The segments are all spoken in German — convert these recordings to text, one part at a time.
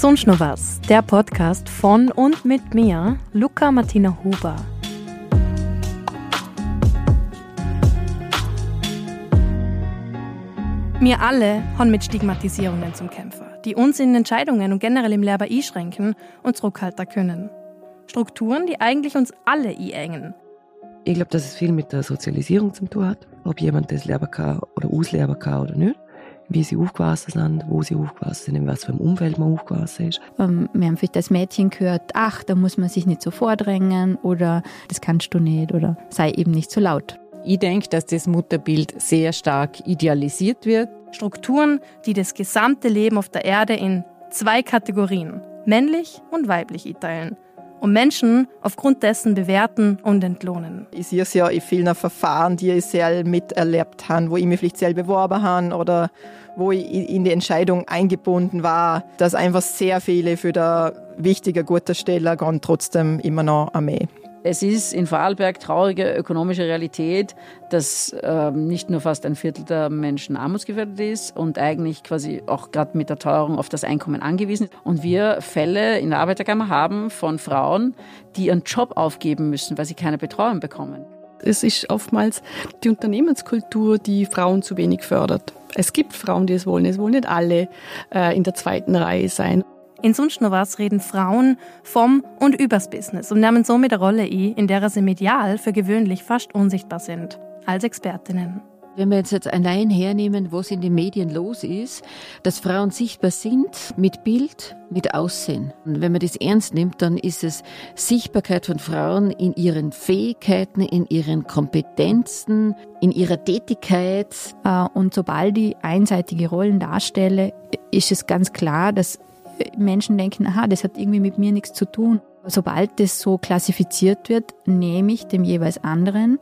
Sonst noch was, der Podcast von und mit mir, Luca Martina Huber. Wir alle haben mit Stigmatisierungen zum Kämpfen, die uns in Entscheidungen und generell im Leben einschränken und zurückhalten können. Strukturen, die eigentlich uns alle einengen. Ich glaube, dass es viel mit der Sozialisierung zu tun hat, ob jemand das lernen kann oder ausleben kann oder nicht wie sie aufgewachsen sind, wo sie aufgewachsen sind, in was für einem Umfeld man aufgewachsen ist. Ähm, wir haben vielleicht das Mädchen gehört, ach, da muss man sich nicht so vordrängen oder das kannst du nicht oder sei eben nicht so laut. Ich denke, dass das Mutterbild sehr stark idealisiert wird. Strukturen, die das gesamte Leben auf der Erde in zwei Kategorien, männlich und weiblich, einteilen und Menschen aufgrund dessen bewerten und entlohnen. Ich sehe es ja in vielen Verfahren, die ich selber miterlebt habe, wo ich mich vielleicht selber beworben habe oder wo ich in die Entscheidung eingebunden war, dass einfach sehr viele für der wichtige, gute Stelle gehen trotzdem immer noch an mich. Es ist in Vorarlberg traurige ökonomische Realität, dass ähm, nicht nur fast ein Viertel der Menschen armutsgefährdet ist und eigentlich quasi auch gerade mit der Teuerung auf das Einkommen angewiesen ist. Und wir Fälle in der Arbeiterkammer haben von Frauen, die ihren Job aufgeben müssen, weil sie keine Betreuung bekommen. Es ist oftmals die Unternehmenskultur, die Frauen zu wenig fördert. Es gibt Frauen, die es wollen. Es wollen nicht alle äh, in der zweiten Reihe sein. In sonst noch was reden Frauen vom und übers Business und nehmen somit eine Rolle ein, in der sie medial für gewöhnlich fast unsichtbar sind, als Expertinnen. Wenn wir jetzt allein hernehmen, was in den Medien los ist, dass Frauen sichtbar sind mit Bild, mit Aussehen. Und wenn man das ernst nimmt, dann ist es Sichtbarkeit von Frauen in ihren Fähigkeiten, in ihren Kompetenzen, in ihrer Tätigkeit. Äh, und sobald die einseitige Rollen darstelle, ist es ganz klar, dass Menschen denken, aha, das hat irgendwie mit mir nichts zu tun. Sobald das so klassifiziert wird, nehme ich dem jeweils anderen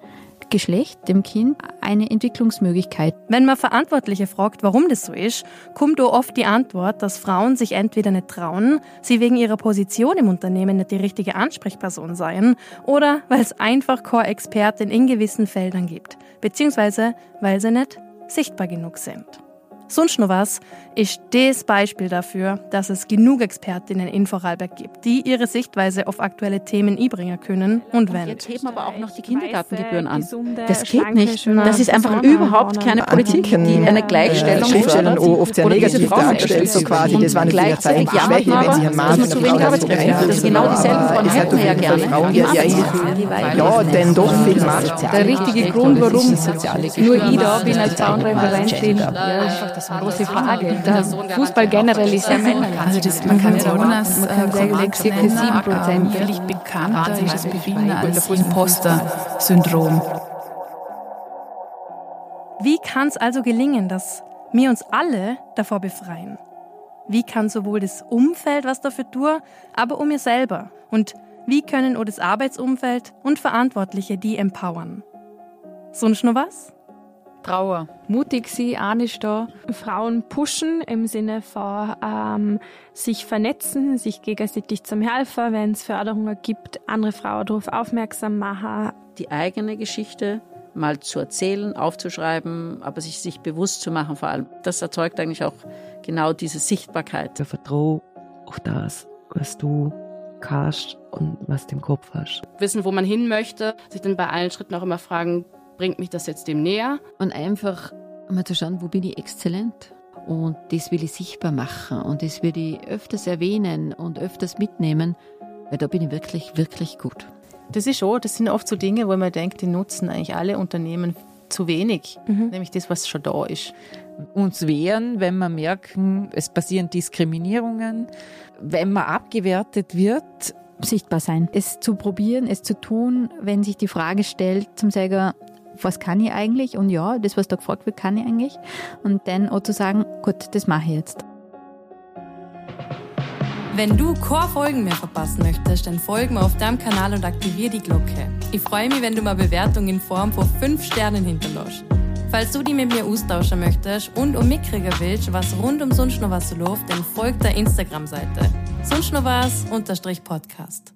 Geschlecht, dem Kind, eine Entwicklungsmöglichkeit. Wenn man Verantwortliche fragt, warum das so ist, kommt oft die Antwort, dass Frauen sich entweder nicht trauen, sie wegen ihrer Position im Unternehmen nicht die richtige Ansprechperson seien oder weil es einfach keine Expertin in gewissen Feldern gibt, beziehungsweise weil sie nicht sichtbar genug sind. Sonst noch was ist das Beispiel dafür, dass es genug Expertinnen in Vorarlberg gibt, die ihre Sichtweise auf aktuelle Themen einbringen können und wenn. Jetzt heben aber auch noch die Kindergartengebühren an. Das geht nicht. Das ist einfach überhaupt keine Politik, die eine Gleichstellung Schriftstellern oft sehr negativ dargestellt, so quasi. Das war eine Zeichen von Schwäche, wenn sie einen Mann zu wenig Arbeitskräfte haben. Das genau dieselben Frauen hätten wir ja gerne. Ja, denn doch viel Macht. Der richtige Grund, warum nur ich da bin als Frauenreferentin, das ist eine große Frage. Fußball generell ist ja männlich. Also das man kann Coronas man kann sagen, circa 7 Prozent. Wirklich bekannt ist das Bewegen als Imposter-Syndrom. Wie kann es also gelingen, dass wir uns alle davor befreien? Wie kann sowohl das Umfeld was dafür tun, aber um mir selber? Und wie können auch das Arbeitsumfeld und Verantwortliche die empowern? Sonst noch was? Trauer. Mutig sein, einisch da. Frauen pushen im Sinne von ähm, sich vernetzen, sich gegenseitig zum Helfen, wenn es Förderungen gibt, andere Frauen darauf aufmerksam machen. Die eigene Geschichte mal zu erzählen, aufzuschreiben, aber sich, sich bewusst zu machen vor allem. Das erzeugt eigentlich auch genau diese Sichtbarkeit. Ich vertraue auf das, was du kannst und was du im Kopf hast. Wissen, wo man hin möchte, sich dann bei allen Schritten auch immer fragen, bringt mich das jetzt dem näher? Und einfach mal zu schauen, wo bin ich exzellent? Und das will ich sichtbar machen und das will ich öfters erwähnen und öfters mitnehmen, weil da bin ich wirklich, wirklich gut. Das ist schon, das sind oft so Dinge, wo man denkt, die nutzen eigentlich alle Unternehmen zu wenig, mhm. nämlich das, was schon da ist. Uns wehren, wenn wir merken, es passieren Diskriminierungen, wenn man abgewertet wird, sichtbar sein. Es zu probieren, es zu tun, wenn sich die Frage stellt, zum sagen, was kann ich eigentlich? Und ja, das, was da gefragt wird, kann ich eigentlich. Und dann auch zu sagen, gut, das mache ich jetzt. Wenn du keine Folgen mehr verpassen möchtest, dann folg mir auf deinem Kanal und aktiviere die Glocke. Ich freue mich, wenn du mal Bewertung in Form von 5 Sternen hinterlässt. Falls du die mit mir austauschen möchtest und um mitkriegen willst, was rund um sonst noch was läuft, dann folg der Instagram-Seite. Sonst noch was unterstrich Podcast.